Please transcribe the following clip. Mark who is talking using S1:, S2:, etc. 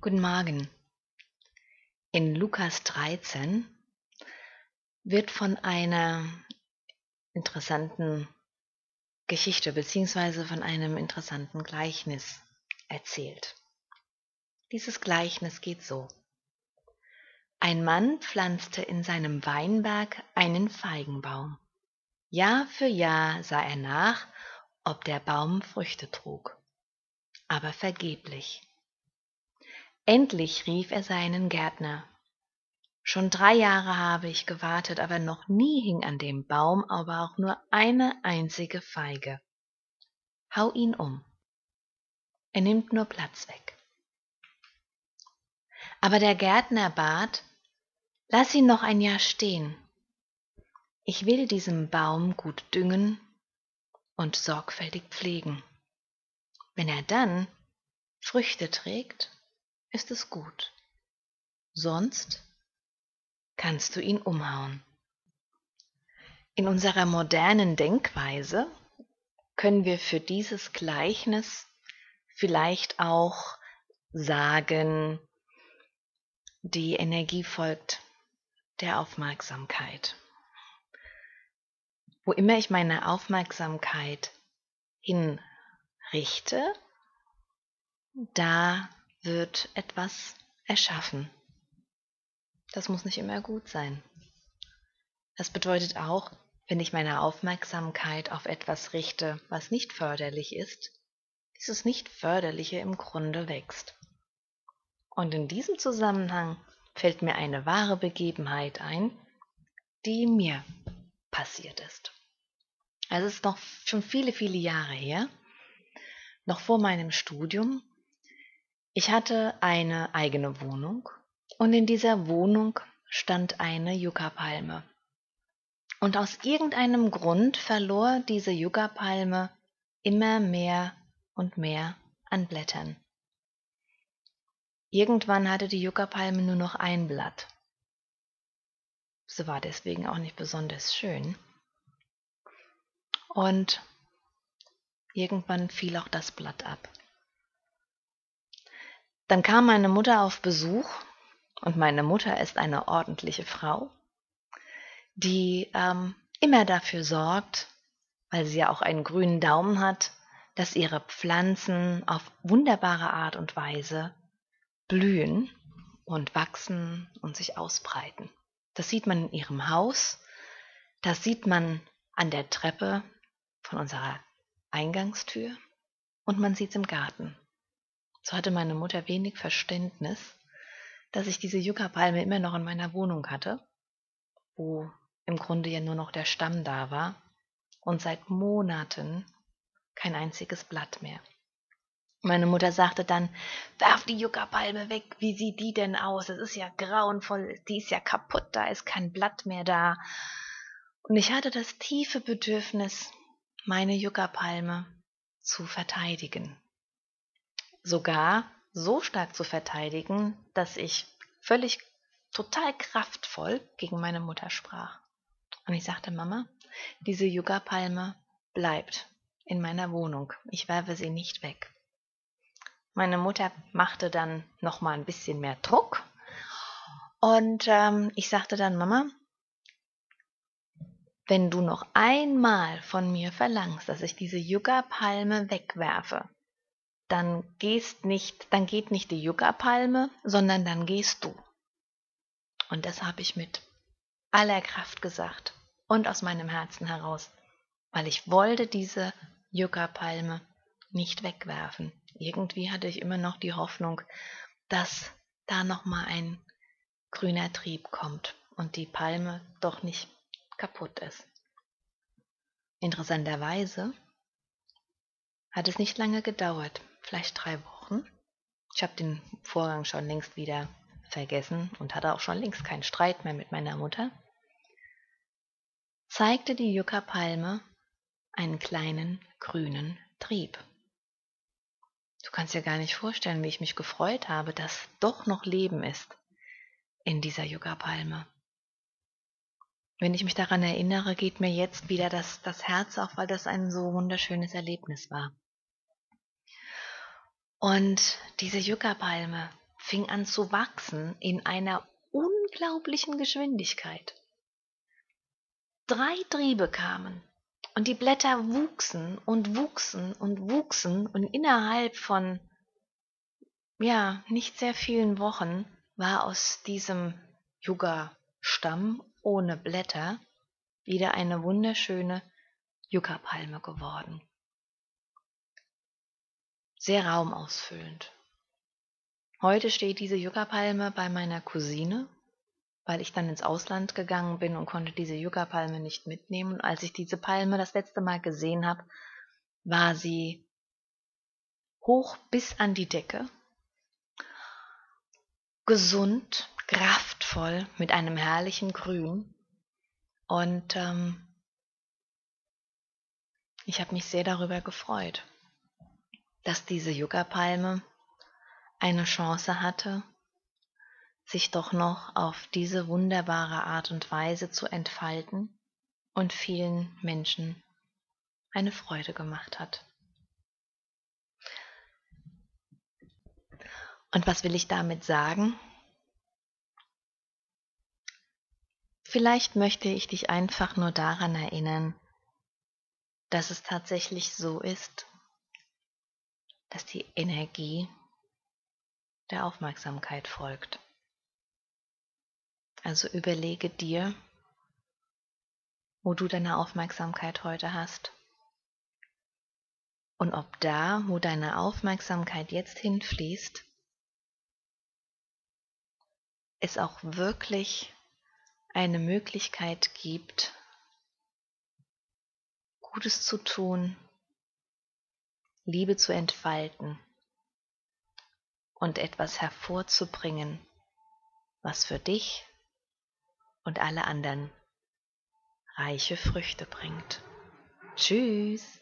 S1: Guten Morgen. In Lukas 13 wird von einer interessanten Geschichte beziehungsweise von einem interessanten Gleichnis erzählt. Dieses Gleichnis geht so. Ein Mann pflanzte in seinem Weinberg einen Feigenbaum. Jahr für Jahr sah er nach, ob der Baum Früchte trug, aber vergeblich. Endlich rief er seinen Gärtner. Schon drei Jahre habe ich gewartet, aber noch nie hing an dem Baum aber auch nur eine einzige Feige. Hau ihn um. Er nimmt nur Platz weg. Aber der Gärtner bat, lass ihn noch ein Jahr stehen. Ich will diesem Baum gut düngen und sorgfältig pflegen. Wenn er dann Früchte trägt, ist es gut. Sonst kannst du ihn umhauen. In unserer modernen Denkweise können wir für dieses Gleichnis vielleicht auch sagen, die Energie folgt der Aufmerksamkeit. Wo immer ich meine Aufmerksamkeit hinrichte, da wird etwas erschaffen. Das muss nicht immer gut sein. Das bedeutet auch, wenn ich meine Aufmerksamkeit auf etwas richte, was nicht förderlich ist, dieses nicht förderliche im Grunde wächst. Und in diesem Zusammenhang fällt mir eine wahre Begebenheit ein, die mir passiert ist. Es ist noch schon viele, viele Jahre her, noch vor meinem Studium ich hatte eine eigene Wohnung und in dieser Wohnung stand eine Yucca-Palme. Und aus irgendeinem Grund verlor diese Yucca-Palme immer mehr und mehr an Blättern. Irgendwann hatte die Yucca-Palme nur noch ein Blatt. Sie war deswegen auch nicht besonders schön. Und irgendwann fiel auch das Blatt ab. Dann kam meine Mutter auf Besuch und meine Mutter ist eine ordentliche Frau, die ähm, immer dafür sorgt, weil sie ja auch einen grünen Daumen hat, dass ihre Pflanzen auf wunderbare Art und Weise blühen und wachsen und sich ausbreiten. Das sieht man in ihrem Haus, das sieht man an der Treppe von unserer Eingangstür und man sieht es im Garten. So hatte meine Mutter wenig Verständnis, dass ich diese Yucca-Palme immer noch in meiner Wohnung hatte, wo im Grunde ja nur noch der Stamm da war und seit Monaten kein einziges Blatt mehr. Meine Mutter sagte dann, werf die Yucca-Palme weg, wie sieht die denn aus? Es ist ja grauenvoll, die ist ja kaputt, da ist kein Blatt mehr da. Und ich hatte das tiefe Bedürfnis, meine Yucca-Palme zu verteidigen sogar so stark zu verteidigen, dass ich völlig total kraftvoll gegen meine Mutter sprach. Und ich sagte, Mama, diese Yucca-Palme bleibt in meiner Wohnung. Ich werfe sie nicht weg. Meine Mutter machte dann noch mal ein bisschen mehr Druck und ähm, ich sagte dann, Mama, wenn du noch einmal von mir verlangst, dass ich diese Yucca-Palme wegwerfe, dann gehst nicht, dann geht nicht die Yucca-Palme, sondern dann gehst du. Und das habe ich mit aller Kraft gesagt und aus meinem Herzen heraus, weil ich wollte diese Yucca-Palme nicht wegwerfen. Irgendwie hatte ich immer noch die Hoffnung, dass da noch mal ein grüner Trieb kommt und die Palme doch nicht kaputt ist. Interessanterweise hat es nicht lange gedauert, vielleicht drei Wochen. Ich habe den Vorgang schon längst wieder vergessen und hatte auch schon längst keinen Streit mehr mit meiner Mutter, zeigte die Yucca-Palme einen kleinen grünen Trieb. Du kannst dir gar nicht vorstellen, wie ich mich gefreut habe, dass doch noch Leben ist in dieser Yucca-Palme. Wenn ich mich daran erinnere, geht mir jetzt wieder das, das Herz auf, weil das ein so wunderschönes Erlebnis war. Und diese Yucca-Palme fing an zu wachsen in einer unglaublichen Geschwindigkeit. Drei Triebe kamen und die Blätter wuchsen und wuchsen und wuchsen und innerhalb von ja, nicht sehr vielen Wochen war aus diesem Yucca-Stamm ohne Blätter wieder eine wunderschöne Yucca-Palme geworden. Sehr raumausfüllend. Heute steht diese Yucca-Palme bei meiner Cousine, weil ich dann ins Ausland gegangen bin und konnte diese Yucca-Palme nicht mitnehmen. Und als ich diese Palme das letzte Mal gesehen habe, war sie hoch bis an die Decke gesund, kraftvoll, mit einem herrlichen Grün. Und ähm, ich habe mich sehr darüber gefreut, dass diese Yucca-Palme eine Chance hatte, sich doch noch auf diese wunderbare Art und Weise zu entfalten und vielen Menschen eine Freude gemacht hat. Und was will ich damit sagen? Vielleicht möchte ich dich einfach nur daran erinnern, dass es tatsächlich so ist, dass die Energie der Aufmerksamkeit folgt. Also überlege dir, wo du deine Aufmerksamkeit heute hast. Und ob da, wo deine Aufmerksamkeit jetzt hinfließt, es auch wirklich eine Möglichkeit gibt, Gutes zu tun, Liebe zu entfalten und etwas hervorzubringen, was für dich und alle anderen reiche Früchte bringt. Tschüss.